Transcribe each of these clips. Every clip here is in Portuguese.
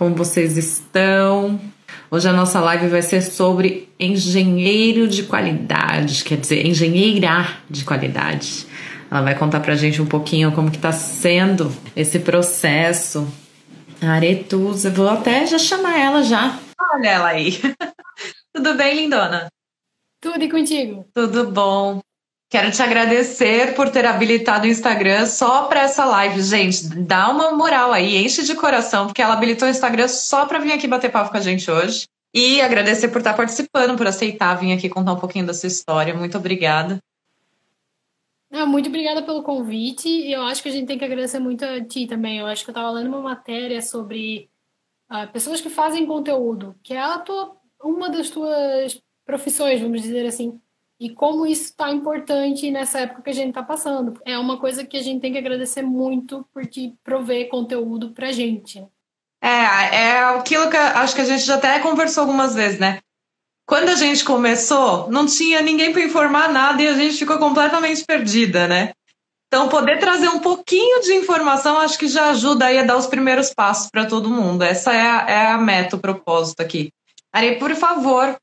Como vocês estão? Hoje a nossa live vai ser sobre engenheiro de qualidade, quer dizer, engenheira de qualidade. Ela vai contar pra gente um pouquinho como que tá sendo esse processo. Aretusa, vou até já chamar ela já. Olha ela aí. Tudo bem, lindona? Tudo e contigo? Tudo bom. Quero te agradecer por ter habilitado o Instagram só para essa live. Gente, dá uma moral aí, enche de coração, porque ela habilitou o Instagram só para vir aqui bater papo com a gente hoje. E agradecer por estar participando, por aceitar vir aqui contar um pouquinho da sua história. Muito obrigada. Não, muito obrigada pelo convite. E eu acho que a gente tem que agradecer muito a ti também. Eu acho que eu estava lendo uma matéria sobre uh, pessoas que fazem conteúdo, que é tua, uma das tuas profissões, vamos dizer assim e como isso está importante nessa época que a gente está passando. É uma coisa que a gente tem que agradecer muito por te prover conteúdo para gente. É, é aquilo que acho que a gente já até conversou algumas vezes, né? Quando a gente começou, não tinha ninguém para informar nada e a gente ficou completamente perdida, né? Então, poder trazer um pouquinho de informação acho que já ajuda aí a dar os primeiros passos para todo mundo. Essa é a, é a meta, o propósito aqui. Ari, por favor,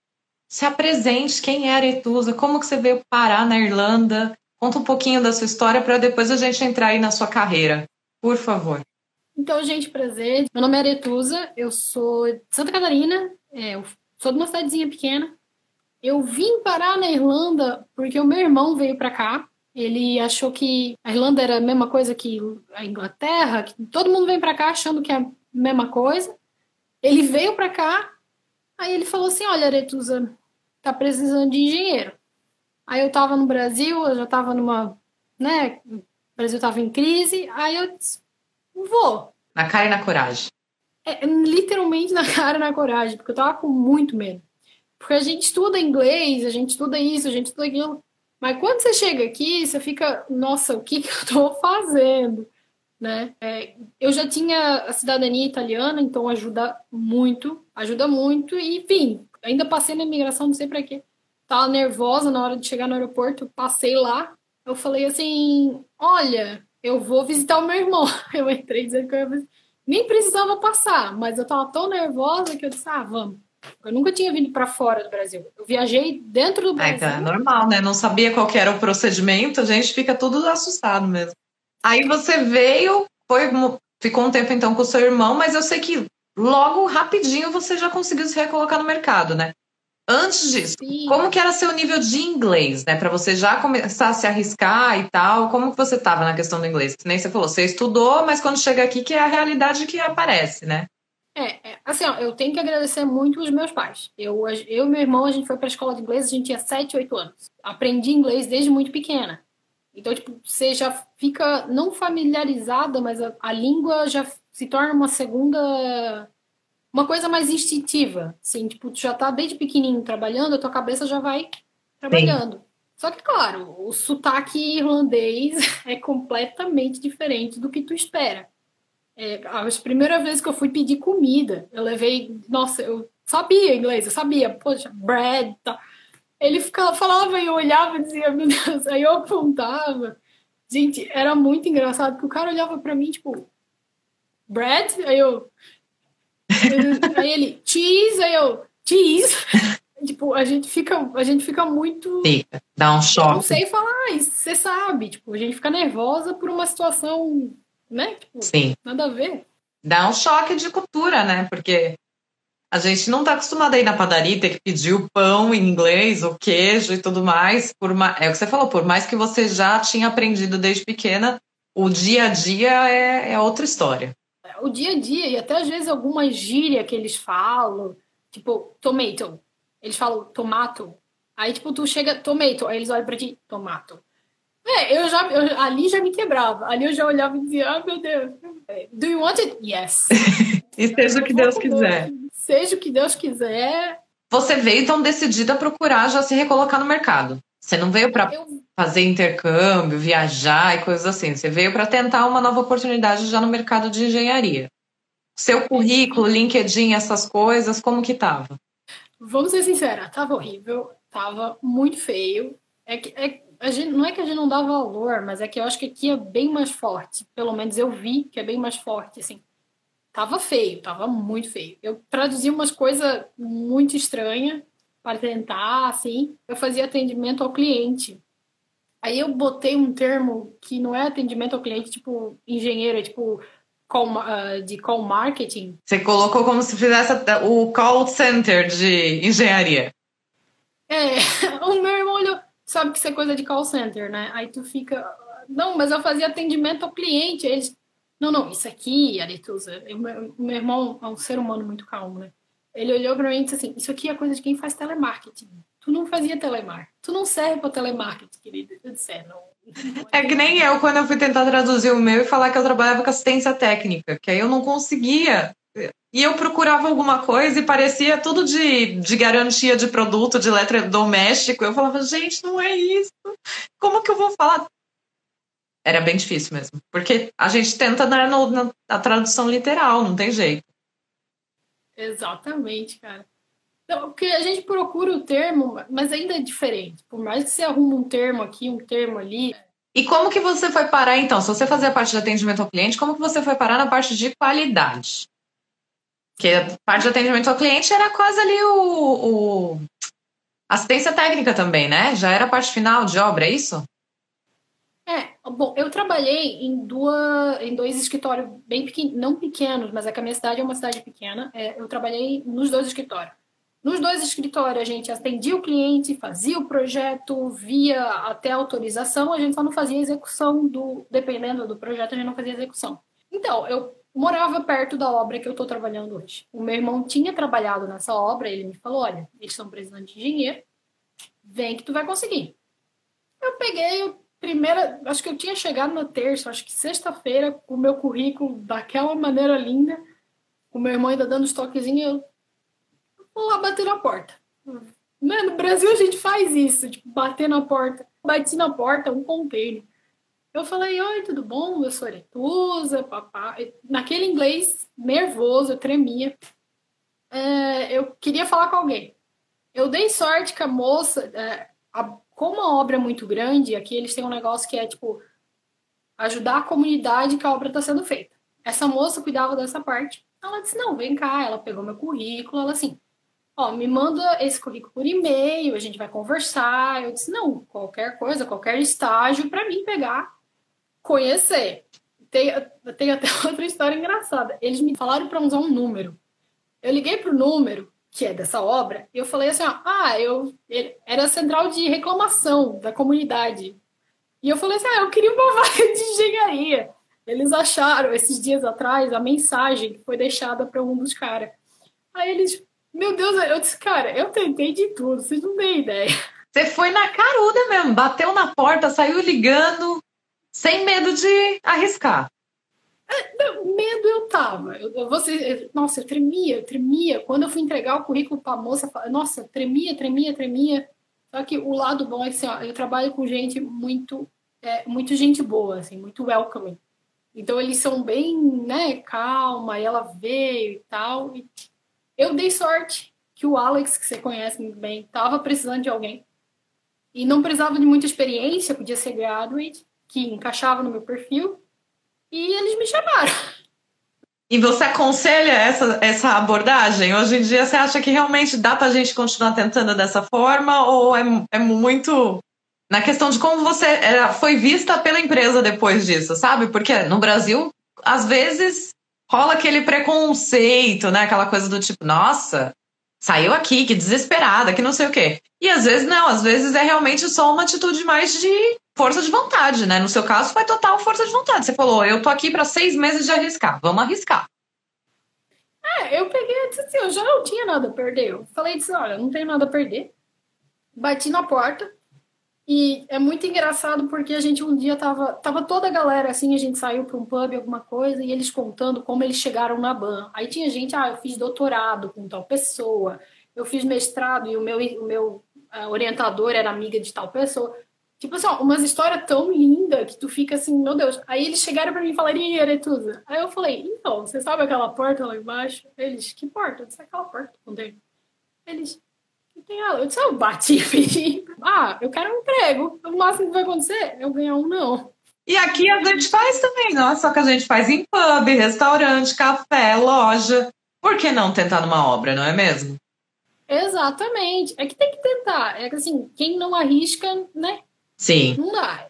se apresente, quem é Aretusa, como que você veio parar na Irlanda, conta um pouquinho da sua história para depois a gente entrar aí na sua carreira, por favor. Então, gente, prazer. Meu nome é Aretusa, eu sou de Santa Catarina, é, sou de uma cidadezinha pequena. Eu vim parar na Irlanda porque o meu irmão veio para cá. Ele achou que a Irlanda era a mesma coisa que a Inglaterra, que todo mundo vem para cá achando que é a mesma coisa. Ele veio para cá Aí ele falou assim: Olha, Aretusa, tá precisando de engenheiro. Aí eu tava no Brasil, eu já tava numa. né? O Brasil tava em crise. Aí eu disse: Vou. Na cara e na coragem. É, literalmente na cara e na coragem, porque eu tava com muito medo. Porque a gente estuda inglês, a gente estuda isso, a gente estuda aquilo. Mas quando você chega aqui, você fica, nossa, o que, que eu tô fazendo? Né? É, eu já tinha a cidadania italiana, então ajuda muito, ajuda muito, e enfim, ainda passei na imigração, não sei para quê. Tava nervosa na hora de chegar no aeroporto, passei lá, eu falei assim, olha, eu vou visitar o meu irmão. Eu entrei dizendo que eu ia nem precisava passar, mas eu tava tão nervosa que eu disse, ah, vamos. Eu nunca tinha vindo para fora do Brasil. Eu viajei dentro do Brasil. Ah, então é normal, né? Não sabia qual era o procedimento, a gente fica tudo assustado mesmo. Aí você veio, foi, ficou um tempo então com o seu irmão, mas eu sei que logo, rapidinho, você já conseguiu se recolocar no mercado, né? Antes disso, Sim. como que era seu nível de inglês, né? Para você já começar a se arriscar e tal, como que você estava na questão do inglês? Que nem você falou, você estudou, mas quando chega aqui que é a realidade que aparece, né? É, é assim, ó, eu tenho que agradecer muito os meus pais. Eu, eu e meu irmão, a gente foi para a escola de inglês, a gente tinha 7, 8 anos. Aprendi inglês desde muito pequena. Então, tipo, você já fica não familiarizada, mas a, a língua já se torna uma segunda uma coisa mais instintiva, assim, tipo, tu já tá desde pequenininho trabalhando, a tua cabeça já vai trabalhando. Sim. Só que, claro, o sotaque irlandês é completamente diferente do que tu espera. É, as primeiras vezes que eu fui pedir comida, eu levei, nossa, eu sabia inglês, eu sabia, poxa, bread, tá. Ele ficava, falava e eu olhava e dizia, meu Deus, aí eu apontava. Gente, era muito engraçado, porque o cara olhava pra mim, tipo, bread? Aí eu. aí ele, cheese, aí eu, cheese. tipo, a gente fica, a gente fica muito. Fica, dá um choque. Eu não sei falar, você sabe, tipo, a gente fica nervosa por uma situação, né? Tipo, Sim. nada a ver. Dá um choque de cultura, né? Porque a gente não está acostumado a ir na padaria ter que pedir o pão em inglês, o queijo e tudo mais. Por uma, é o que você falou, por mais que você já tinha aprendido desde pequena, o dia a dia é, é outra história. O dia a dia, e até às vezes alguma gíria que eles falam, tipo tomato. Eles falam tomato. Aí, tipo, tu chega, tomato, aí eles olham pra ti, tomato. É, eu já, eu, ali já me quebrava. Ali eu já olhava e dizia, ah, meu Deus. Do you want it? Yes. e seja o que Deus quiser seja o que Deus quiser. Você veio então decidida a procurar já se recolocar no mercado. Você não veio para eu... fazer intercâmbio, viajar e coisas assim. Você veio para tentar uma nova oportunidade já no mercado de engenharia. Seu currículo, LinkedIn, essas coisas, como que tava? Vamos ser sinceros, tava horrível, tava muito feio. É que, é, a gente, não é que a gente não dá valor, mas é que eu acho que aqui é bem mais forte. Pelo menos eu vi que é bem mais forte, assim tava feio, tava muito feio. Eu traduzia umas coisas muito estranhas para tentar, assim. Eu fazia atendimento ao cliente. Aí eu botei um termo que não é atendimento ao cliente, tipo engenheiro, é tipo call, uh, de call marketing. Você colocou como se fizesse o call center de engenharia. É, o meu irmão olhou, sabe que isso é coisa de call center, né? Aí tu fica, não, mas eu fazia atendimento ao cliente. Eles, não, não, isso aqui, Aretusa, o meu irmão é um ser humano muito calmo, né? Ele olhou para mim e disse assim: Isso aqui é coisa de quem faz telemarketing. Tu não fazia telemarketing. Tu não serve para telemarketing, querido. Eu disse: É, não. É que nem eu, quando eu fui tentar traduzir o meu e falar que eu trabalhava com assistência técnica, que aí eu não conseguia. E eu procurava alguma coisa e parecia tudo de, de garantia de produto, de eletrodoméstico. Eu falava, gente, não é isso. Como que eu vou falar? Era bem difícil mesmo. Porque a gente tenta na, na, na tradução literal, não tem jeito. Exatamente, cara. Não, porque a gente procura o termo, mas ainda é diferente. Por mais que você arrume um termo aqui, um termo ali. E como que você foi parar, então? Se você fazia parte de atendimento ao cliente, como que você foi parar na parte de qualidade? Porque a parte de atendimento ao cliente era quase ali o, o... assistência técnica também, né? Já era a parte final de obra, é isso? Bom, eu trabalhei em, duas, em dois escritórios bem pequenos, não pequenos, mas é que a minha cidade é uma cidade pequena. É, eu trabalhei nos dois escritórios. Nos dois escritórios, a gente atendia o cliente, fazia o projeto, via até autorização, a gente só não fazia execução do. Dependendo do projeto, a gente não fazia execução. Então, eu morava perto da obra que eu estou trabalhando hoje. O meu irmão tinha trabalhado nessa obra, ele me falou: olha, eles estão precisando de engenheiro, vem que tu vai conseguir. Eu peguei, eu primeira, acho que eu tinha chegado na terça, acho que sexta-feira, com o meu currículo daquela maneira linda, o meu irmão ainda dando os toquezinhos, eu vou lá bater na porta. Né? No Brasil a gente faz isso, tipo, bater na porta. Bati na porta, um container. Eu falei, oi, tudo bom? Eu sou Aretusa, papai. Naquele inglês nervoso, eu tremia. É, eu queria falar com alguém. Eu dei sorte que a moça, é, a, como a obra é muito grande, aqui eles têm um negócio que é tipo ajudar a comunidade que a obra está sendo feita. Essa moça cuidava dessa parte. Ela disse: Não, vem cá. Ela pegou meu currículo. Ela assim: Ó, me manda esse currículo por e-mail, a gente vai conversar. Eu disse: Não, qualquer coisa, qualquer estágio para mim pegar, conhecer. Tem, tem até outra história engraçada. Eles me falaram para usar um número. Eu liguei pro número, que é dessa obra, eu falei assim, ó, ah, eu era a central de reclamação da comunidade. E eu falei assim, ah, eu queria uma vaga de engenharia. Eles acharam, esses dias atrás, a mensagem que foi deixada para um dos caras. Aí eles, meu Deus, eu disse, cara, eu tentei de tudo, vocês não têm ideia. Você foi na caruda mesmo, bateu na porta, saiu ligando, sem medo de arriscar. Medo eu tava. Eu, você, nossa, eu tremia, eu tremia. Quando eu fui entregar o currículo para a moça, nossa, tremia, tremia, tremia. Só que o lado bom é que assim, ó, eu trabalho com gente muito, é, muito gente boa, assim, muito welcoming. Então eles são bem, né, calma, e ela veio e tal. E eu dei sorte que o Alex, que você conhece muito bem, tava precisando de alguém. E não precisava de muita experiência, podia ser graduate, que encaixava no meu perfil e eles me chamaram. E você aconselha essa, essa abordagem? Hoje em dia, você acha que realmente dá para a gente continuar tentando dessa forma? Ou é, é muito na questão de como você era, foi vista pela empresa depois disso, sabe? Porque no Brasil, às vezes, rola aquele preconceito, né? Aquela coisa do tipo, nossa, saiu aqui, que desesperada, que não sei o quê. E às vezes não, às vezes é realmente só uma atitude mais de força de vontade, né? No seu caso, foi total força de vontade. Você falou, eu tô aqui para seis meses de arriscar, vamos arriscar. É, eu peguei e disse assim, eu já não tinha nada a perder. Eu falei disse, olha, não tenho nada a perder. Bati na porta. E é muito engraçado porque a gente um dia tava, tava toda a galera assim, a gente saiu para um pub, alguma coisa, e eles contando como eles chegaram na ban. Aí tinha gente, ah, eu fiz doutorado com tal pessoa, eu fiz mestrado e o meu, o meu uh, orientador era amiga de tal pessoa. Tipo assim, ó, umas histórias tão lindas que tu fica assim, meu Deus. Aí eles chegaram pra mim e falaram, e Aretusa? Aí eu falei, então, você sabe aquela porta lá embaixo? Eles, que porta? Eu disse, aquela porta. Contei. Eles, que tem ela? Eu disse, eu bati, Ah, eu quero um emprego. O máximo que vai acontecer é eu ganhar um não. E aqui a gente faz também, não? Só que a gente faz em pub, restaurante, café, loja. Por que não tentar numa obra, não é mesmo? Exatamente. É que tem que tentar. É que assim, quem não arrisca, né? Sim. Não dá.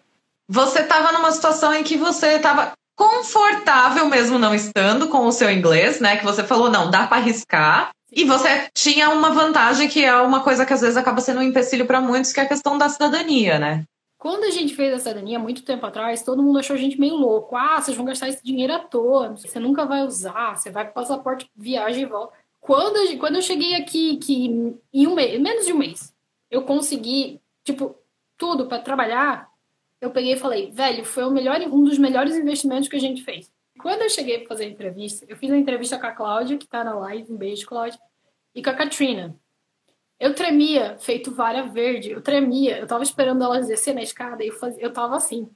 Você estava numa situação em que você estava confortável mesmo não estando com o seu inglês, né? Que você falou, não, dá para arriscar. E você tinha uma vantagem que é uma coisa que às vezes acaba sendo um empecilho para muitos, que é a questão da cidadania, né? Quando a gente fez a cidadania, muito tempo atrás, todo mundo achou a gente meio louco. Ah, vocês vão gastar esse dinheiro à toa, você nunca vai usar, você vai com passaporte, viagem e volta. Quando, eu, quando eu cheguei aqui, que em um mês, menos de um mês, eu consegui, tipo, tudo para trabalhar, eu peguei e falei, velho, foi o melhor, um dos melhores investimentos que a gente fez. Quando eu cheguei para fazer a entrevista, eu fiz a entrevista com a Cláudia, que está na live, um beijo, Cláudia, e com a Katrina. Eu tremia, feito vara verde, eu tremia, eu tava esperando elas descer na escada e eu, eu tava assim.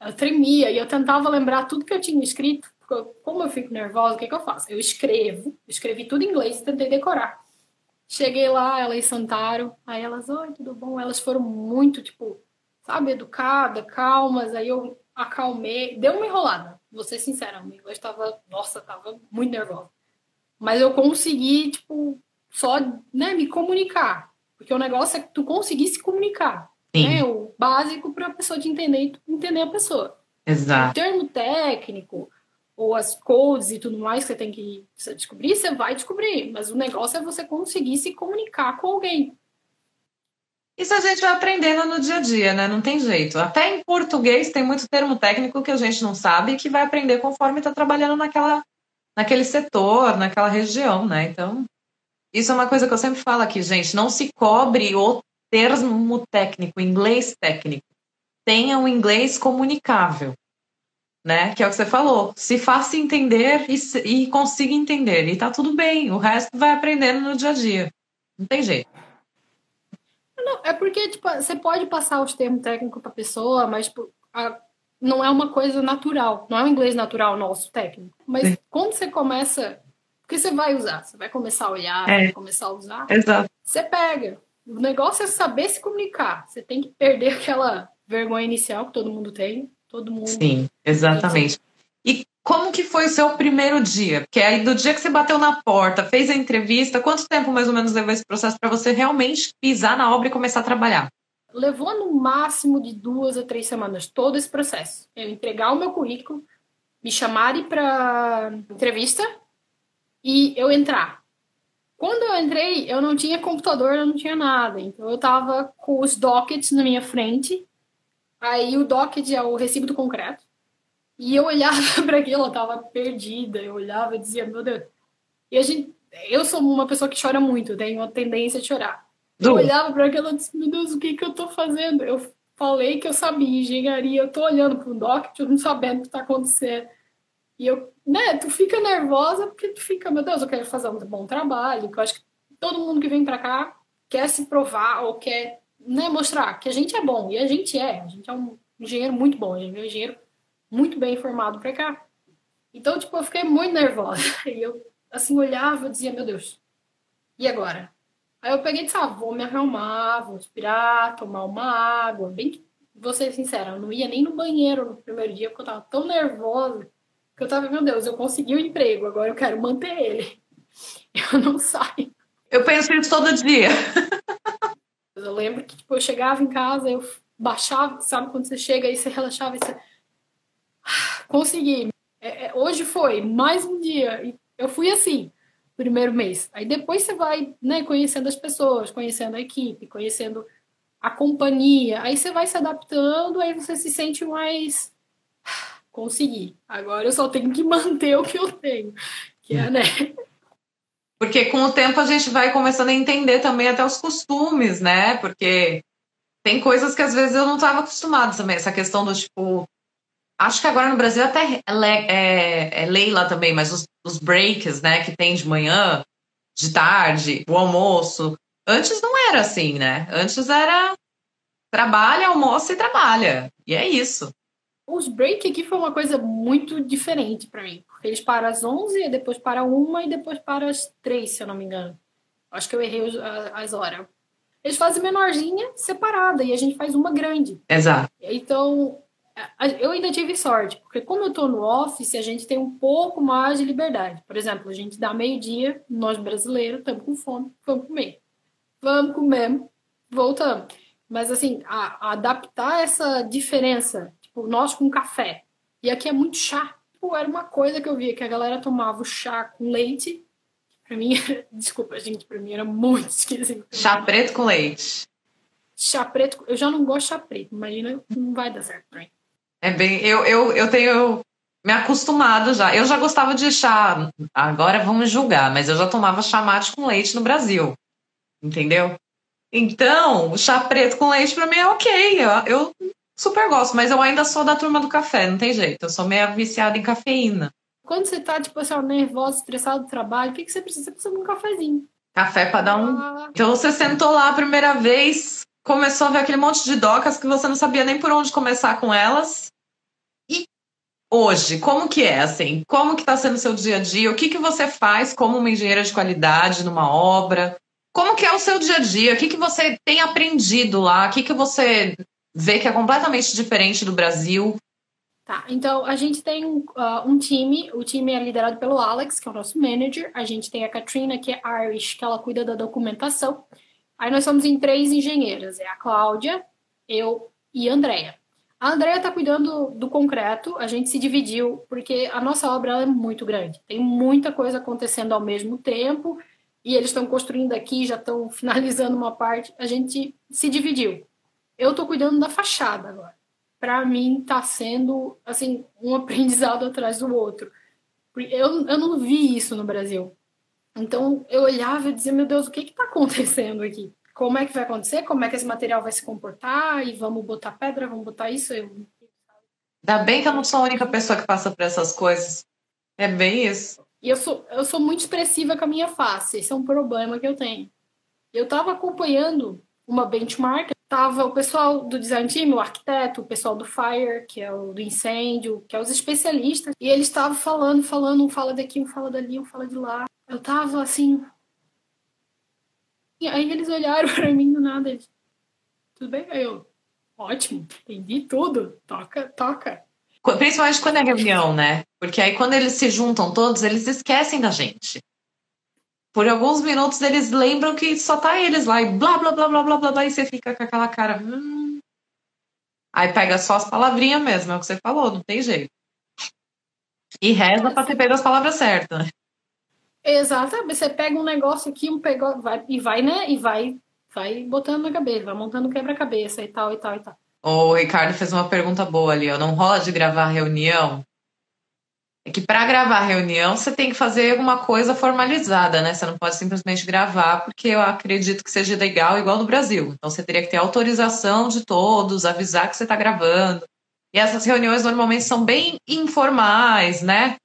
Eu tremia e eu tentava lembrar tudo que eu tinha escrito, como eu fico nervosa, o que, que eu faço? Eu escrevo, escrevi tudo em inglês e tentei decorar. Cheguei lá, elas sentaram, aí elas, oi, tudo bom? Elas foram muito, tipo, sabe, educadas, calmas, aí eu acalmei, deu uma enrolada, vou ser sincera, eu estava, nossa, tava muito nervosa. Mas eu consegui, tipo, só, né, me comunicar, porque o negócio é que tu conseguir se comunicar, Sim. né, o básico para a pessoa te entender e entender a pessoa. Exato. O termo técnico, ou as codes e tudo mais que você tem que descobrir, você vai descobrir. Mas o negócio é você conseguir se comunicar com alguém. Isso a gente vai aprendendo no dia a dia, né? Não tem jeito. Até em português tem muito termo técnico que a gente não sabe e que vai aprender conforme está trabalhando naquela, naquele setor, naquela região, né? Então, isso é uma coisa que eu sempre falo aqui, gente. Não se cobre o termo técnico, inglês técnico. Tenha um inglês comunicável né? Que é o que você falou. Se faça entender e, e consiga entender. E tá tudo bem. O resto vai aprendendo no dia a dia. Não tem jeito. Não, é porque, tipo, você pode passar os termos técnicos para pessoa, mas tipo, a, não é uma coisa natural. Não é um inglês natural nosso, técnico. Mas Sim. quando você começa. Porque você vai usar, você vai começar a olhar, é. vai começar a usar. Exato. Você pega. O negócio é saber se comunicar. Você tem que perder aquela vergonha inicial que todo mundo tem Todo mundo. Sim, exatamente. E como que foi o seu primeiro dia? Porque aí do dia que você bateu na porta, fez a entrevista, quanto tempo mais ou menos levou esse processo para você realmente pisar na obra e começar a trabalhar? Levou no máximo de duas a três semanas todo esse processo. Eu entregar o meu currículo, me chamarem para entrevista e eu entrar. Quando eu entrei, eu não tinha computador, eu não tinha nada. Então eu tava com os dockets na minha frente Aí o docket é o recibo do concreto. E eu olhava para aquilo, eu tava perdida. Eu olhava e dizia, meu Deus. E a gente, eu sou uma pessoa que chora muito, tenho uma tendência a chorar. Eu olhava para aquilo e disse, meu Deus, o que que eu tô fazendo? Eu falei que eu sabia engenharia, eu tô olhando para o docket, eu não sabendo o que tá acontecendo. E eu, né, tu fica nervosa porque tu fica, meu Deus, eu quero fazer um bom trabalho, que eu acho que todo mundo que vem para cá quer se provar ou quer né, mostrar que a gente é bom, e a gente é, a gente é um engenheiro muito bom, a gente é um engenheiro muito bem formado para cá. Então, tipo, eu fiquei muito nervosa. E eu, assim, olhava e dizia, meu Deus, e agora? Aí eu peguei e disse, ah, vou me arrumar, vou respirar, tomar uma água. Bem, vou ser sincera, eu não ia nem no banheiro no primeiro dia, porque eu tava tão nervosa que eu tava, meu Deus, eu consegui o um emprego, agora eu quero manter ele. Eu não saio. Eu penso isso todo dia. Eu lembro que tipo, eu chegava em casa, eu baixava, sabe quando você chega e você relaxava e você. Consegui. É, é, hoje foi mais um dia. E eu fui assim, primeiro mês. Aí depois você vai né, conhecendo as pessoas, conhecendo a equipe, conhecendo a companhia. Aí você vai se adaptando, aí você se sente mais. Consegui. Agora eu só tenho que manter o que eu tenho. Que é, né? Porque com o tempo a gente vai começando a entender também até os costumes, né? Porque tem coisas que às vezes eu não estava acostumada também. Essa questão do tipo. Acho que agora no Brasil até é, é, é lei lá também, mas os, os breaks, né, que tem de manhã, de tarde, o almoço. Antes não era assim, né? Antes era trabalha, almoça e trabalha. E é isso. Os break aqui foi uma coisa muito diferente para mim. Porque eles param às 11, depois para uma e depois para as 3, se eu não me engano. Acho que eu errei as horas. Eles fazem menorzinha separada e a gente faz uma grande. Exato. Então, eu ainda tive sorte, porque como eu estou no office, a gente tem um pouco mais de liberdade. Por exemplo, a gente dá meio-dia, nós brasileiros estamos com fome, vamos comer. Vamos comer, voltamos. Mas assim, a, a adaptar essa diferença, tipo, nós com café, e aqui é muito chá. Tipo, era uma coisa que eu via que a galera tomava o chá com leite. Pra mim, desculpa, gente, pra mim era muito esquisito. Chá preto com leite. Chá preto, eu já não gosto de chá preto, imagina, não vai dar certo pra mim. É bem, eu, eu, eu tenho me acostumado já. Eu já gostava de chá, agora vamos julgar, mas eu já tomava chá mate com leite no Brasil. Entendeu? Então, o chá preto com leite pra mim é ok. Eu, eu super gosto, mas eu ainda sou da turma do café, não tem jeito. Eu sou meio viciada em cafeína. Quando você tá, tipo assim, nervosa, estressado do trabalho, o que, que você precisa? Você precisa de um cafezinho. Café pra dar um. Ah. Então você sentou lá a primeira vez, começou a ver aquele monte de docas que você não sabia nem por onde começar com elas. E hoje, como que é, assim? Como que tá sendo o seu dia a dia? O que que você faz como uma engenheira de qualidade numa obra? Como que é o seu dia a dia? O que, que você tem aprendido lá? O que, que você vê que é completamente diferente do Brasil? Tá, então a gente tem uh, um time, o time é liderado pelo Alex, que é o nosso manager, a gente tem a Katrina, que é Irish, que ela cuida da documentação. Aí nós somos em três engenheiras, é a Cláudia, eu e a Andrea. A Andrea está cuidando do concreto, a gente se dividiu, porque a nossa obra é muito grande, tem muita coisa acontecendo ao mesmo tempo, e eles estão construindo aqui, já estão finalizando uma parte, a gente se dividiu. Eu estou cuidando da fachada agora. Para mim está sendo assim um aprendizado atrás do outro. Eu, eu não vi isso no Brasil. Então eu olhava e dizia, meu Deus, o que está acontecendo aqui? Como é que vai acontecer? Como é que esse material vai se comportar? E vamos botar pedra, vamos botar isso? Eu... Ainda bem que eu não sou a única pessoa que passa por essas coisas. É bem isso. E eu sou, eu sou muito expressiva com a minha face. Esse é um problema que eu tenho. Eu estava acompanhando uma benchmark, tava o pessoal do design team, o arquiteto, o pessoal do fire, que é o do incêndio, que é os especialistas, e eles estavam falando, falando, um fala daqui, um fala dali, um fala de lá. Eu tava assim. E aí eles olharam para mim do nada, eles, tudo bem? Aí eu, ótimo, entendi tudo, toca, toca. Principalmente quando é reunião, né? Porque aí quando eles se juntam todos, eles esquecem da gente. Por alguns minutos eles lembram que só tá eles lá e blá blá blá blá blá blá, blá e você fica com aquela cara. Hum. Aí pega só as palavrinhas mesmo, é o que você falou, não tem jeito. E reza pra ter pego as palavras certas. Exato, você pega um negócio aqui, um pegou, vai, e vai, né? E vai, vai botando na cabeça, vai montando quebra-cabeça e tal, e tal, e tal. O Ricardo fez uma pergunta boa ali, ó. Não rola de gravar reunião? É que para gravar reunião você tem que fazer alguma coisa formalizada, né? Você não pode simplesmente gravar, porque eu acredito que seja legal igual no Brasil. Então você teria que ter autorização de todos, avisar que você está gravando. E essas reuniões normalmente são bem informais, né?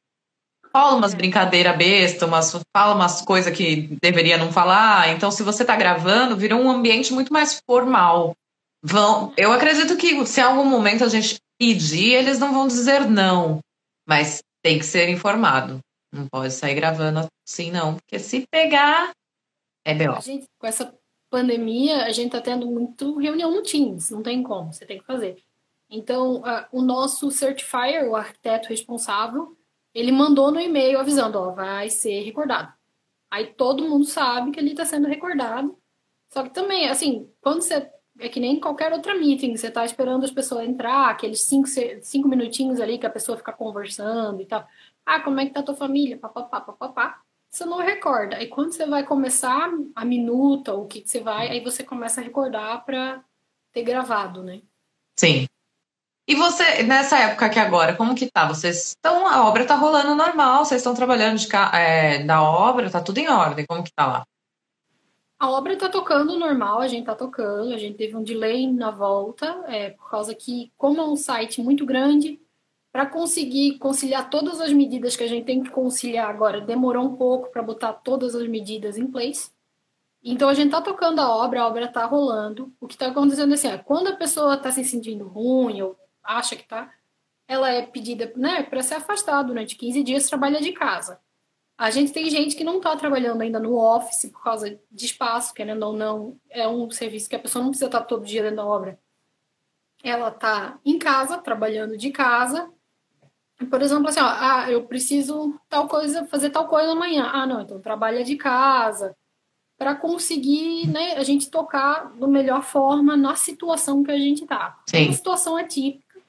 Fala umas brincadeiras bestas, umas, fala umas coisas que deveria não falar. Então, se você está gravando, vira um ambiente muito mais formal. Vão, eu acredito que se em algum momento a gente pedir, eles não vão dizer não, mas tem que ser informado. Não pode sair gravando assim, não, porque se pegar, é B.O. Com essa pandemia, a gente tá tendo muito reunião no Teams, não tem como, você tem que fazer. Então, uh, o nosso certifier, o arquiteto responsável, ele mandou no e-mail avisando, ó, vai ser recordado. Aí todo mundo sabe que ele está sendo recordado. Só que também, assim, quando você é que nem qualquer outra meeting, você tá esperando as pessoas entrar, aqueles cinco, cinco minutinhos ali que a pessoa fica conversando e tal. Ah, como é que tá a tua família? Papapá, papapá. Você não recorda. Aí quando você vai começar a minuta, o que, que você vai, aí você começa a recordar para ter gravado, né? Sim. E você, nessa época aqui agora, como que tá? Vocês estão, a obra tá rolando normal, vocês estão trabalhando de, é, da obra, tá tudo em ordem, como que tá lá? A obra está tocando normal, a gente está tocando, a gente teve um delay na volta, é, por causa que, como é um site muito grande, para conseguir conciliar todas as medidas que a gente tem que conciliar agora, demorou um pouco para botar todas as medidas em place. Então a gente está tocando a obra, a obra está rolando. O que está acontecendo é assim, quando a pessoa está se sentindo ruim ou acha que está, ela é pedida né, para se afastar durante 15 dias, trabalha de casa. A gente tem gente que não está trabalhando ainda no office por causa de espaço, querendo ou não, é um serviço que a pessoa não precisa estar todo dia dentro da obra. ela tá em casa, trabalhando de casa. Por exemplo, assim, ó, ah, eu preciso tal coisa, fazer tal coisa amanhã. Ah, não, então trabalha de casa para conseguir, né, a gente tocar da melhor forma na situação que a gente tá. Sim. É uma situação atípica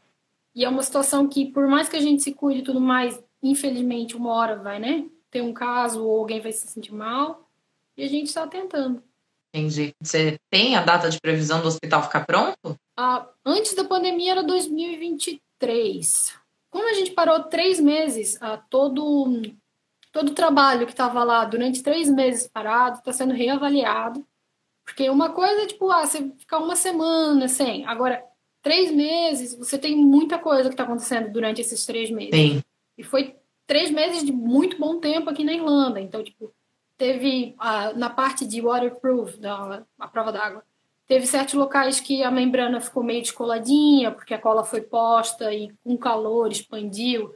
e é uma situação que, por mais que a gente se cuide e tudo mais, infelizmente, uma hora vai, né, ter um caso ou alguém vai se sentir mal e a gente está tentando. Entendi. Você tem a data de previsão do hospital ficar pronto? Ah, antes da pandemia era 2023. Como a gente parou três meses, ah, todo todo o trabalho que estava lá durante três meses parado está sendo reavaliado. Porque uma coisa é tipo, ah, você ficar uma semana sem. Agora, três meses, você tem muita coisa que está acontecendo durante esses três meses. Sim. E foi três meses de muito bom tempo aqui na Irlanda. Então, tipo, teve ah, na parte de waterproof, da a prova d'água, teve certos locais que a membrana ficou meio descoladinha, porque a cola foi posta e com calor expandiu.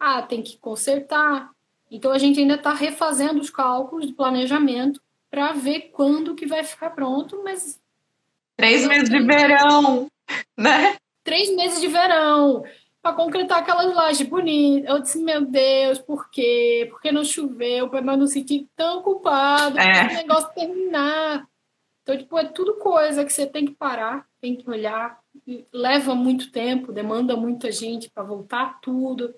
Ah, tem que consertar. Então a gente ainda está refazendo os cálculos de planejamento para ver quando que vai ficar pronto, mas três meses de verão, né? Três meses de verão para concretar aquelas lajes bonitas. Eu disse, meu Deus, por quê? Por que não choveu? Para nós não sentir tão culpado, é. o negócio terminar. Então, tipo, é tudo coisa que você tem que parar, tem que olhar. Leva muito tempo, demanda muita gente para voltar tudo.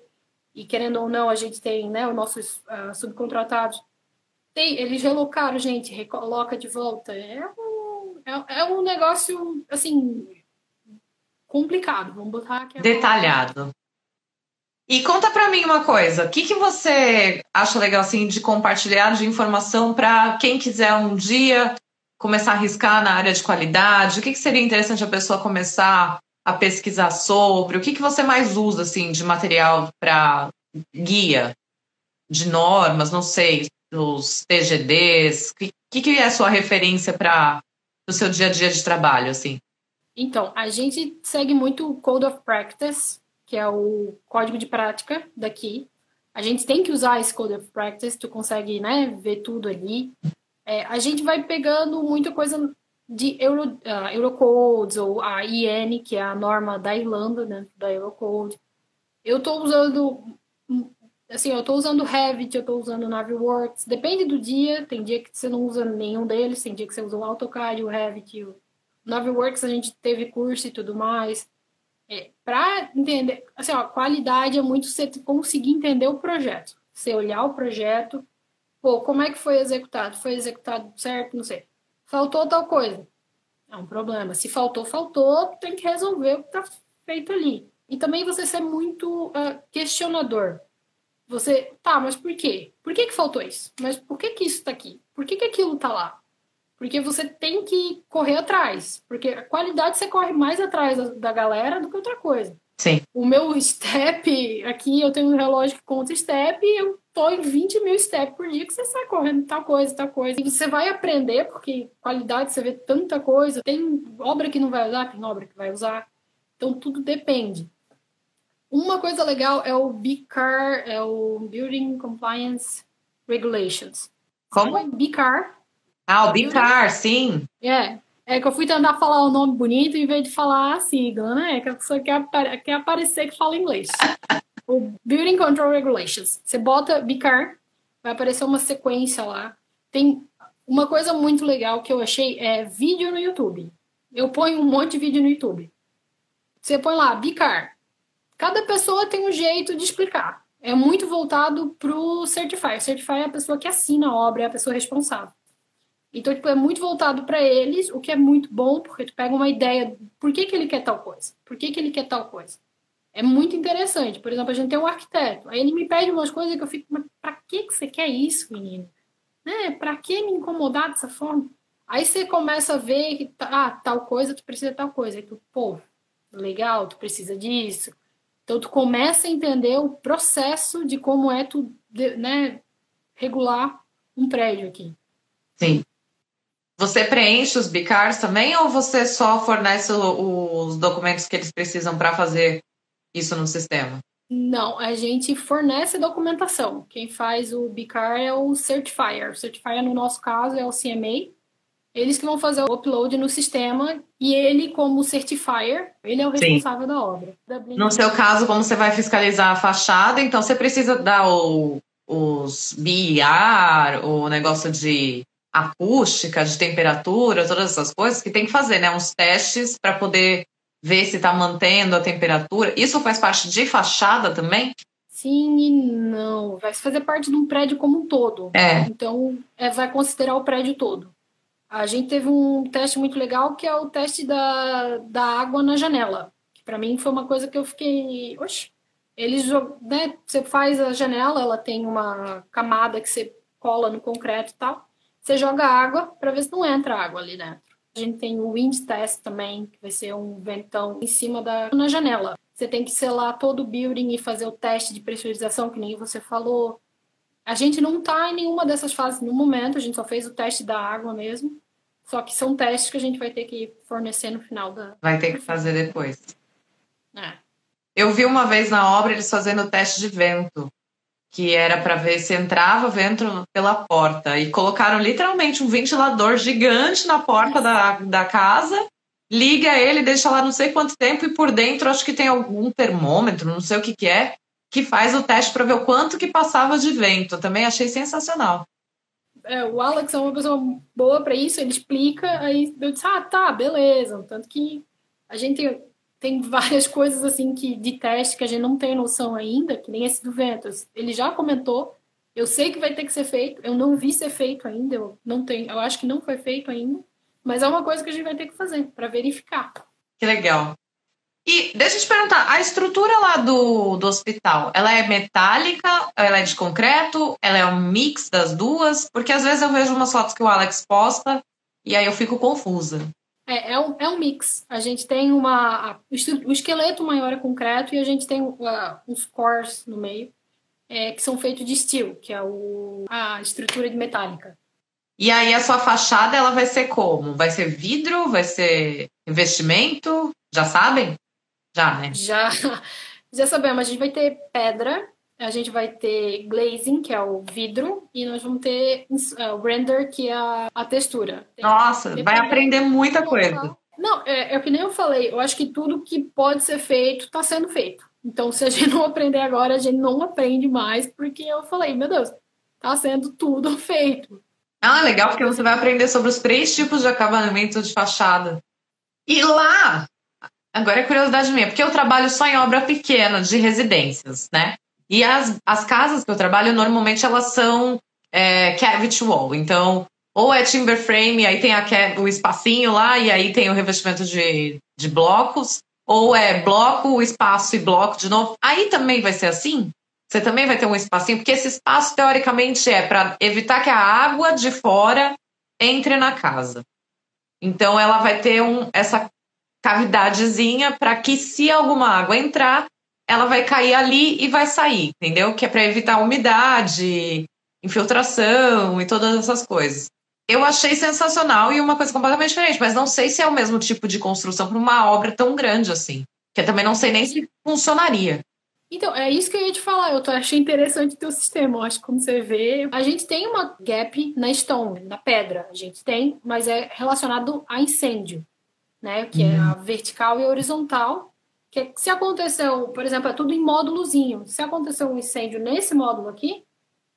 E querendo ou não, a gente tem, né, os nossos uh, subcontratados. Tem, eles relocaram, gente, recoloca de volta. É um, é, é um negócio, assim, complicado. Vamos botar aqui. Detalhado. E conta para mim uma coisa, o que, que você acha legal assim de compartilhar de informação para quem quiser um dia começar a arriscar na área de qualidade? O que, que seria interessante a pessoa começar a pesquisar sobre? O que, que você mais usa assim de material para guia de normas? Não sei, os TGDs. O que, que é a sua referência para o seu dia a dia de trabalho assim? Então, a gente segue muito o Code of Practice, que é o código de prática daqui. A gente tem que usar esse Code of Practice, tu consegue né, ver tudo ali. É, a gente vai pegando muita coisa de Euro, uh, Eurocodes ou a IN, que é a norma da Irlanda, né, da Eurocode. Eu estou usando, assim, eu estou usando Revit, eu estou usando Naviworks, depende do dia, tem dia que você não usa nenhum deles, tem dia que você usa o AutoCAD, o Revit, o Novelworks a gente teve curso e tudo mais. É, para entender, assim, ó, qualidade é muito você conseguir entender o projeto. Você olhar o projeto, pô, como é que foi executado? Foi executado certo? Não sei. Faltou tal coisa. É um problema. Se faltou, faltou, tem que resolver o que está feito ali. E também você ser muito uh, questionador. Você, tá, mas por quê? Por que, que faltou isso? Mas por que, que isso está aqui? Por que, que aquilo está lá? Porque você tem que correr atrás. Porque a qualidade você corre mais atrás da, da galera do que outra coisa. Sim. O meu step, aqui eu tenho um relógio que conta step e eu tô em 20 mil steps por dia que você sai correndo tal coisa, tal coisa. E você vai aprender, porque qualidade você vê tanta coisa. Tem obra que não vai usar, tem obra que vai usar. Então tudo depende. Uma coisa legal é o BCAR, é o Building Compliance Regulations. Como? BCAR, ah, o Bicar, sim. É. É que eu fui tentar falar o nome bonito em vez de falar a sigla, né? Que a pessoa quer, quer aparecer que fala inglês. o Building Control Regulations. Você bota BICAR, vai aparecer uma sequência lá. Tem uma coisa muito legal que eu achei é vídeo no YouTube. Eu ponho um monte de vídeo no YouTube. Você põe lá, BICAR. Cada pessoa tem um jeito de explicar. É muito voltado pro Certifier. O Certifier é a pessoa que assina a obra, é a pessoa responsável. Então, tipo, é muito voltado para eles, o que é muito bom, porque tu pega uma ideia, por que, que ele quer tal coisa? Por que, que ele quer tal coisa? É muito interessante. Por exemplo, a gente tem um arquiteto, aí ele me pede umas coisas que eu fico, mas pra que, que você quer isso, menino? Né? Pra que me incomodar dessa forma? Aí você começa a ver que, tá, ah, tal coisa, tu precisa tal coisa. Aí tu, pô, legal, tu precisa disso. Então, tu começa a entender o processo de como é tu, né, regular um prédio aqui. Sim. Você preenche os bicars também ou você só fornece os documentos que eles precisam para fazer isso no sistema? Não, a gente fornece documentação. Quem faz o BICAR é o Certifier. O Certifier, no nosso caso, é o CMA. eles que vão fazer o upload no sistema e ele, como certifier, ele é o responsável Sim. da obra. No seu caso, como você vai fiscalizar a fachada, então você precisa dar o, os BIR, o negócio de acústica, de temperatura, todas essas coisas que tem que fazer, né? Uns testes para poder ver se está mantendo a temperatura. Isso faz parte de fachada também? Sim e não. Vai fazer parte de um prédio como um todo. É. Então, é, vai considerar o prédio todo. A gente teve um teste muito legal que é o teste da, da água na janela. Que para mim foi uma coisa que eu fiquei. Oxe, eles né, você faz a janela, ela tem uma camada que você cola no concreto e tal. Você joga água para ver se não entra água ali dentro. A gente tem o wind test também, que vai ser um ventão em cima da na janela. Você tem que selar todo o building e fazer o teste de pressurização, que nem você falou. A gente não está em nenhuma dessas fases no momento, a gente só fez o teste da água mesmo. Só que são testes que a gente vai ter que fornecer no final da. Vai ter que fazer depois. É. Eu vi uma vez na obra eles fazendo o teste de vento, que era para ver se entrava vento pela porta. E colocaram literalmente um ventilador gigante na porta da, da casa, liga ele, deixa lá não sei quanto tempo, e por dentro acho que tem algum termômetro, não sei o que, que é, que faz o teste para ver o quanto que passava de vento. Também achei sensacional. É, o Alex é uma pessoa boa para isso, ele explica, aí eu disse, ah, tá, beleza. Tanto que a gente tem várias coisas assim que de teste que a gente não tem noção ainda, que nem esse do vento. Ele já comentou, eu sei que vai ter que ser feito, eu não vi ser feito ainda, eu não tenho, eu acho que não foi feito ainda, mas é uma coisa que a gente vai ter que fazer para verificar. Que legal. E deixa eu te perguntar, a estrutura lá do, do hospital, ela é metálica, ela é de concreto, ela é um mix das duas? Porque às vezes eu vejo umas fotos que o Alex posta e aí eu fico confusa. É, é, um, é um mix. A gente tem uma. O esqueleto maior é concreto e a gente tem uh, uns cores no meio, é, que são feitos de steel, que é o, a estrutura de metálica. E aí a sua fachada ela vai ser como? Vai ser vidro? Vai ser investimento? Já sabem? Já, né? Já, já sabemos. A gente vai ter pedra, a gente vai ter glazing, que é o vidro, e nós vamos ter o render, que é a, a textura. Nossa, vai aprender muita coisa. Não, é, é o que nem eu falei. Eu acho que tudo que pode ser feito está sendo feito. Então, se a gente não aprender agora, a gente não aprende mais, porque eu falei, meu Deus, está sendo tudo feito. Ah, legal, porque você vai aprender sobre os três tipos de acabamento de fachada. E lá, Agora é curiosidade minha, porque eu trabalho só em obra pequena de residências, né? E as, as casas que eu trabalho, normalmente elas são é, cavity wall. Então, ou é timber frame, aí tem a, o espacinho lá, e aí tem o revestimento de, de blocos, ou é bloco, espaço e bloco de novo. Aí também vai ser assim? Você também vai ter um espacinho, porque esse espaço, teoricamente, é para evitar que a água de fora entre na casa. Então, ela vai ter um, essa cavidadezinha para que se alguma água entrar, ela vai cair ali e vai sair, entendeu? Que é para evitar umidade, infiltração e todas essas coisas. Eu achei sensacional e uma coisa completamente diferente, mas não sei se é o mesmo tipo de construção para uma obra tão grande assim. Que eu também não sei nem se funcionaria. Então, é isso que eu ia te falar. Eu achei interessante o teu sistema. Eu acho que como você vê, a gente tem uma gap na stone, na pedra. A gente tem, mas é relacionado a incêndio né? Que é a uhum. vertical e a horizontal. Que se aconteceu, por exemplo, é tudo em módulozinho. Se aconteceu um incêndio nesse módulo aqui,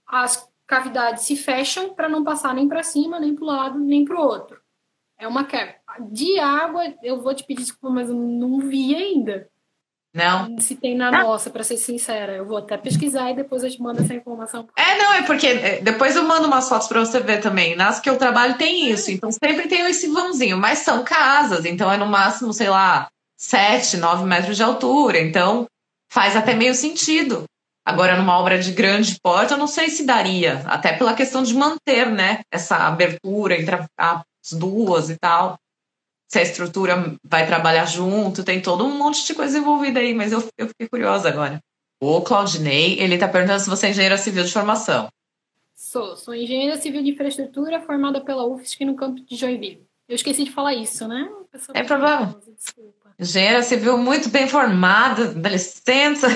as cavidades se fecham para não passar nem para cima, nem para o lado, nem para o outro. É uma quebra. De água, eu vou te pedir desculpa, mas eu não vi ainda. Não. Se tem na não. nossa, para ser sincera. Eu vou até pesquisar e depois eu te mando essa informação. É, não, é porque é, depois eu mando umas fotos para você ver também. Nas que eu trabalho tem isso, então sempre tem esse vãozinho, mas são casas, então é no máximo, sei lá, 7, 9 metros de altura, então faz até meio sentido. Agora, numa obra de grande porte, eu não sei se daria, até pela questão de manter, né, essa abertura entre as duas e tal se a estrutura vai trabalhar junto, tem todo um monte de coisa envolvida aí, mas eu, eu fiquei curiosa agora. O Claudinei, ele está perguntando se você é engenheira civil de formação. Sou, sou engenheira civil de infraestrutura formada pela UFSC no campo de Joinville. Eu esqueci de falar isso, né? É problema. Desculpa. Engenheira civil muito bem formada, dá licença.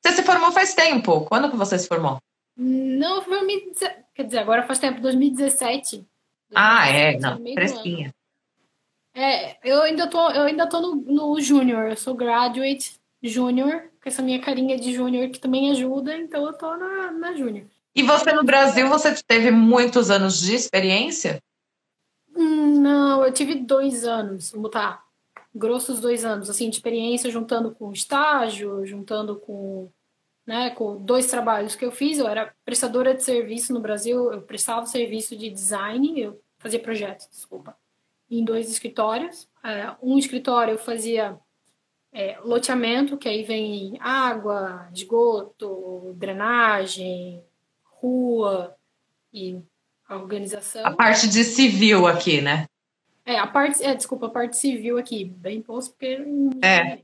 Você se formou faz tempo. Quando que você se formou? Não, foi 2017. Quer dizer, agora faz tempo, 2017. Ah, é, não, fresquinha. É, eu ainda tô, eu ainda tô no, no júnior, eu sou graduate júnior, com essa minha carinha de júnior que também ajuda, então eu tô na, na júnior. E você no Brasil, você teve muitos anos de experiência? Não, eu tive dois anos, vamos botar grossos dois anos, assim, de experiência juntando com estágio, juntando com, né, com dois trabalhos que eu fiz. Eu era prestadora de serviço no Brasil, eu prestava serviço de design, eu fazia projetos, desculpa, em dois escritórios. É, um escritório eu fazia é, loteamento, que aí vem água, esgoto, drenagem, rua e a organização. A parte de civil aqui, né? É, a parte, é, desculpa, a parte civil aqui, bem posto, porque. É.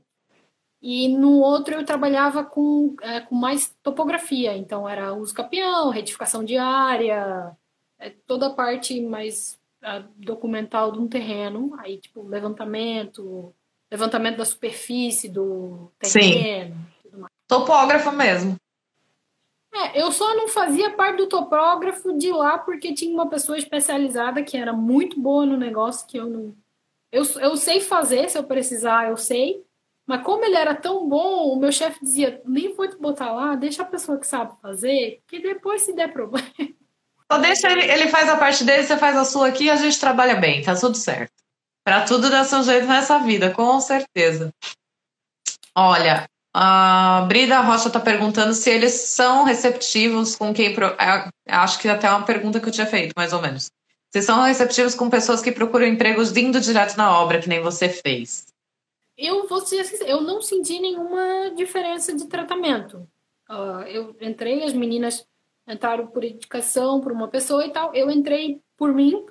E no outro eu trabalhava com, é, com mais topografia, então era uso capião, retificação de área, é, toda a parte mais a, documental de um terreno, aí tipo levantamento, levantamento da superfície do terreno. Sim. Topógrafo mesmo. É, eu só não fazia parte do topógrafo de lá porque tinha uma pessoa especializada que era muito boa no negócio que eu não. Eu, eu sei fazer, se eu precisar, eu sei. Mas como ele era tão bom, o meu chefe dizia: nem vou te botar lá, deixa a pessoa que sabe fazer, que depois se der problema. Só deixa ele, ele faz a parte dele, você faz a sua aqui e a gente trabalha bem, tá tudo certo. Para tudo dar seu jeito nessa vida, com certeza. Olha, a Brida Rocha está perguntando se eles são receptivos com quem. É, acho que até é uma pergunta que eu tinha feito, mais ou menos. Se são receptivos com pessoas que procuram empregos vindo direto na obra, que nem você fez. Eu vou eu não senti nenhuma diferença de tratamento. Uh, eu entrei, as meninas entraram por indicação por uma pessoa e tal. Eu entrei por mim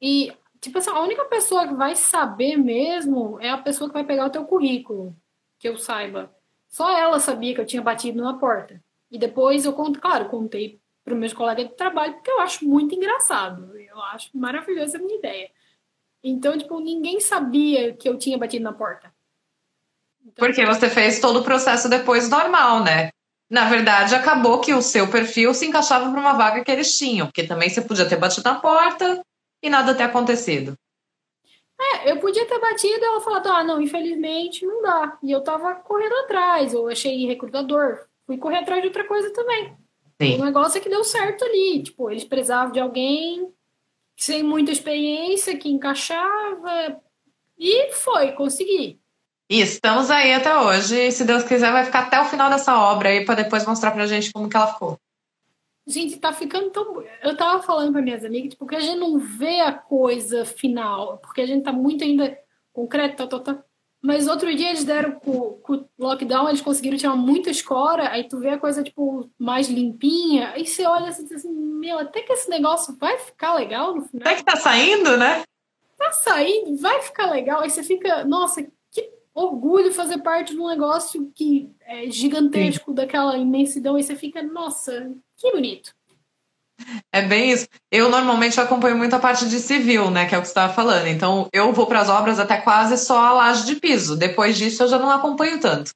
e, tipo assim, a única pessoa que vai saber mesmo é a pessoa que vai pegar o teu currículo, que eu saiba. Só ela sabia que eu tinha batido na porta. E depois eu conto, claro, contei para os meus colegas de trabalho, porque eu acho muito engraçado. Eu acho maravilhosa a minha ideia. Então, tipo, ninguém sabia que eu tinha batido na porta. Então, porque você fez todo o processo depois normal, né? Na verdade, acabou que o seu perfil se encaixava para uma vaga que eles tinham, porque também você podia ter batido na porta e nada ter acontecido. É, eu podia ter batido e ela falado, ah, não, infelizmente não dá. E eu tava correndo atrás, eu achei recrutador, fui correr atrás de outra coisa também. Sim. O negócio é que deu certo ali, tipo, eles precisavam de alguém sem muita experiência, que encaixava, e foi, consegui. E estamos aí até hoje, se Deus quiser vai ficar até o final dessa obra aí, para depois mostrar pra gente como que ela ficou. Gente, tá ficando tão. Eu tava falando para minhas amigas, porque a gente não vê a coisa final, porque a gente tá muito ainda concreto, tá, tá, tá. Mas outro dia eles deram com, com o lockdown, eles conseguiram tirar muita escora, aí tu vê a coisa, tipo, mais limpinha, aí você olha assim, diz assim, meu, até que esse negócio vai ficar legal no final. Até que tá saindo, né? Tá saindo, vai ficar legal, aí você fica, nossa, que orgulho fazer parte de um negócio que é gigantesco, Sim. daquela imensidão, e você fica, nossa, que bonito. É bem isso. Eu normalmente acompanho muito a parte de civil, né? Que é o que você estava falando. Então eu vou para as obras até quase só a laje de piso. Depois disso eu já não acompanho tanto.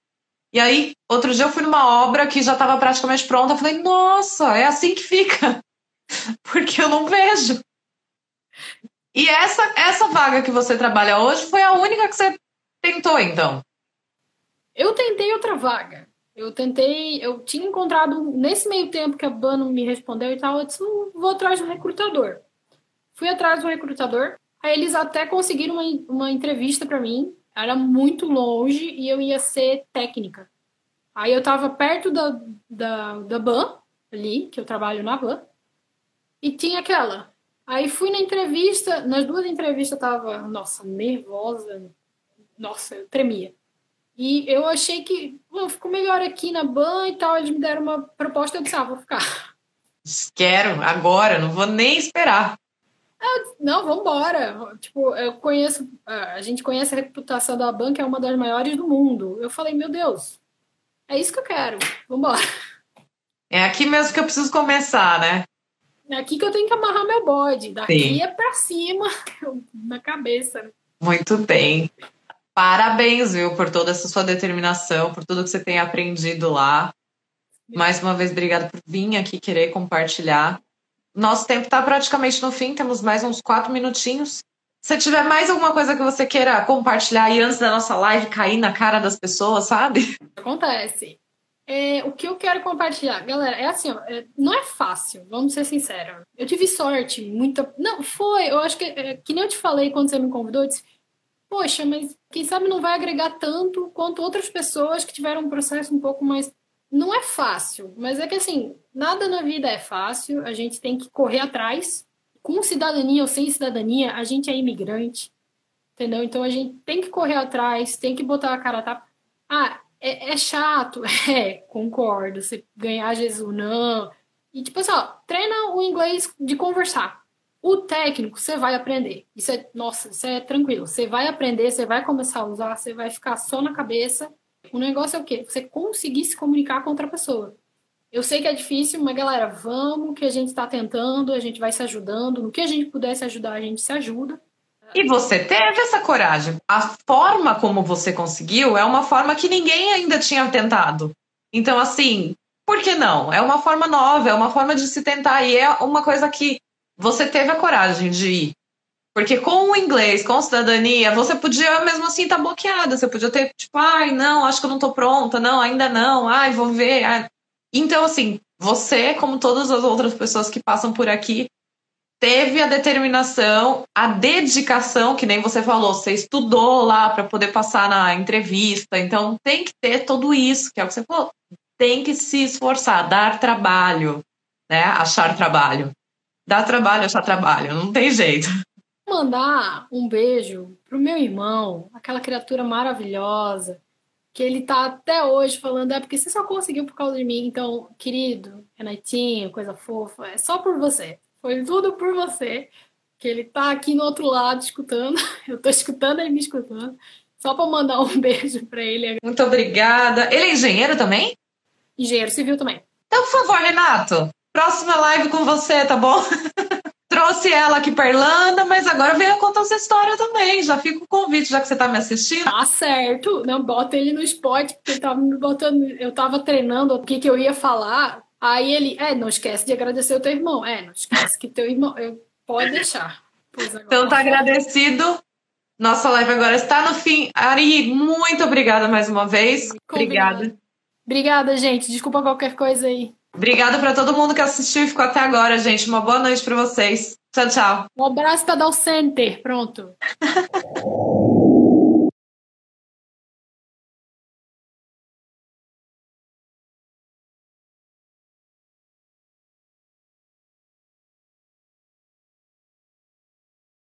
E aí, outro dia eu fui numa obra que já estava praticamente pronta. Eu falei, nossa, é assim que fica. Porque eu não vejo. E essa, essa vaga que você trabalha hoje foi a única que você tentou, então? Eu tentei outra vaga. Eu tentei, eu tinha encontrado, nesse meio tempo que a Ban me respondeu e tal, eu disse, vou atrás do recrutador. Fui atrás do recrutador, aí eles até conseguiram uma, uma entrevista para mim, era muito longe e eu ia ser técnica. Aí eu tava perto da, da, da Ban, ali, que eu trabalho na Ban, e tinha aquela. Aí fui na entrevista, nas duas entrevistas eu tava, nossa, nervosa, nossa, eu tremia. E eu achei que oh, ficou melhor aqui na ban e tal. Eles me deram uma proposta, eu disse, ah, vou ficar. Quero, agora, não vou nem esperar. Eu, não, vamos embora. Tipo, eu conheço, a gente conhece a reputação da banca, é uma das maiores do mundo. Eu falei, meu Deus, é isso que eu quero, vamos embora. É aqui mesmo que eu preciso começar, né? É aqui que eu tenho que amarrar meu bode. Daqui Sim. é pra cima, na cabeça. Muito bem. Parabéns, viu, por toda essa sua determinação, por tudo que você tem aprendido lá. Mais uma vez, obrigada por vir aqui querer compartilhar. nosso tempo está praticamente no fim, temos mais uns quatro minutinhos. Se tiver mais alguma coisa que você queira compartilhar aí antes da nossa live cair na cara das pessoas, sabe? Acontece. É, o que eu quero compartilhar, galera, é assim, ó, é, não é fácil, vamos ser sinceros. Eu tive sorte, muita. Não, foi, eu acho que, é, que nem eu te falei quando você me convidou, eu disse, poxa, mas quem sabe não vai agregar tanto quanto outras pessoas que tiveram um processo um pouco mais. Não é fácil, mas é que assim, nada na vida é fácil, a gente tem que correr atrás. Com cidadania ou sem cidadania, a gente é imigrante, entendeu? Então a gente tem que correr atrás, tem que botar a cara a tapa. Ah, é, é, chato, é, concordo. Você ganhar Jesus, não. E tipo assim, ó, treina o inglês de conversar. O técnico, você vai aprender. Isso é, nossa, isso é tranquilo. Você vai aprender, você vai começar a usar, você vai ficar só na cabeça. O negócio é o quê? Você conseguir se comunicar com outra pessoa. Eu sei que é difícil, mas galera, vamos que a gente está tentando, a gente vai se ajudando. No que a gente puder se ajudar, a gente se ajuda. E você teve essa coragem. A forma como você conseguiu é uma forma que ninguém ainda tinha tentado. Então, assim, por que não? É uma forma nova, é uma forma de se tentar. E é uma coisa que você teve a coragem de ir. Porque com o inglês, com cidadania, você podia mesmo assim estar tá bloqueada. Você podia ter, tipo, ai, não, acho que eu não estou pronta, não, ainda não, ai, vou ver. Ai. Então, assim, você, como todas as outras pessoas que passam por aqui, teve a determinação, a dedicação, que nem você falou, você estudou lá para poder passar na entrevista, então tem que ter tudo isso, que é o que você falou, tem que se esforçar, dar trabalho, né? Achar trabalho. Dar trabalho, achar trabalho, não tem jeito. Mandar um beijo pro meu irmão, aquela criatura maravilhosa, que ele tá até hoje falando, é porque você só conseguiu por causa de mim, então, querido, Renatinho, coisa fofa, é só por você. Foi tudo por você. Que ele tá aqui no outro lado escutando. Eu tô escutando ele me escutando. Só para mandar um beijo para ele. Muito obrigada. Ele é engenheiro também? Engenheiro civil também. Então, por favor, Renato, próxima live com você, tá bom? Trouxe ela aqui pra Irlanda, mas agora veio contar essa história também. Já fica o convite, já que você tá me assistindo. Tá certo. Não, bota ele no spot, porque ele tava me botando. Eu tava treinando o que, que eu ia falar. Aí ele, é, não esquece de agradecer o teu irmão. É, não esquece que teu irmão. Eu, pode deixar. Então tá agradecido. Nossa live agora está no fim. Ari, muito obrigada mais uma vez. Obrigada. Obrigada, gente. Desculpa qualquer coisa aí. Obrigada para todo mundo que assistiu e ficou até agora, gente. Uma boa noite para vocês. Tchau, tchau. Um abraço para dar o center. Pronto.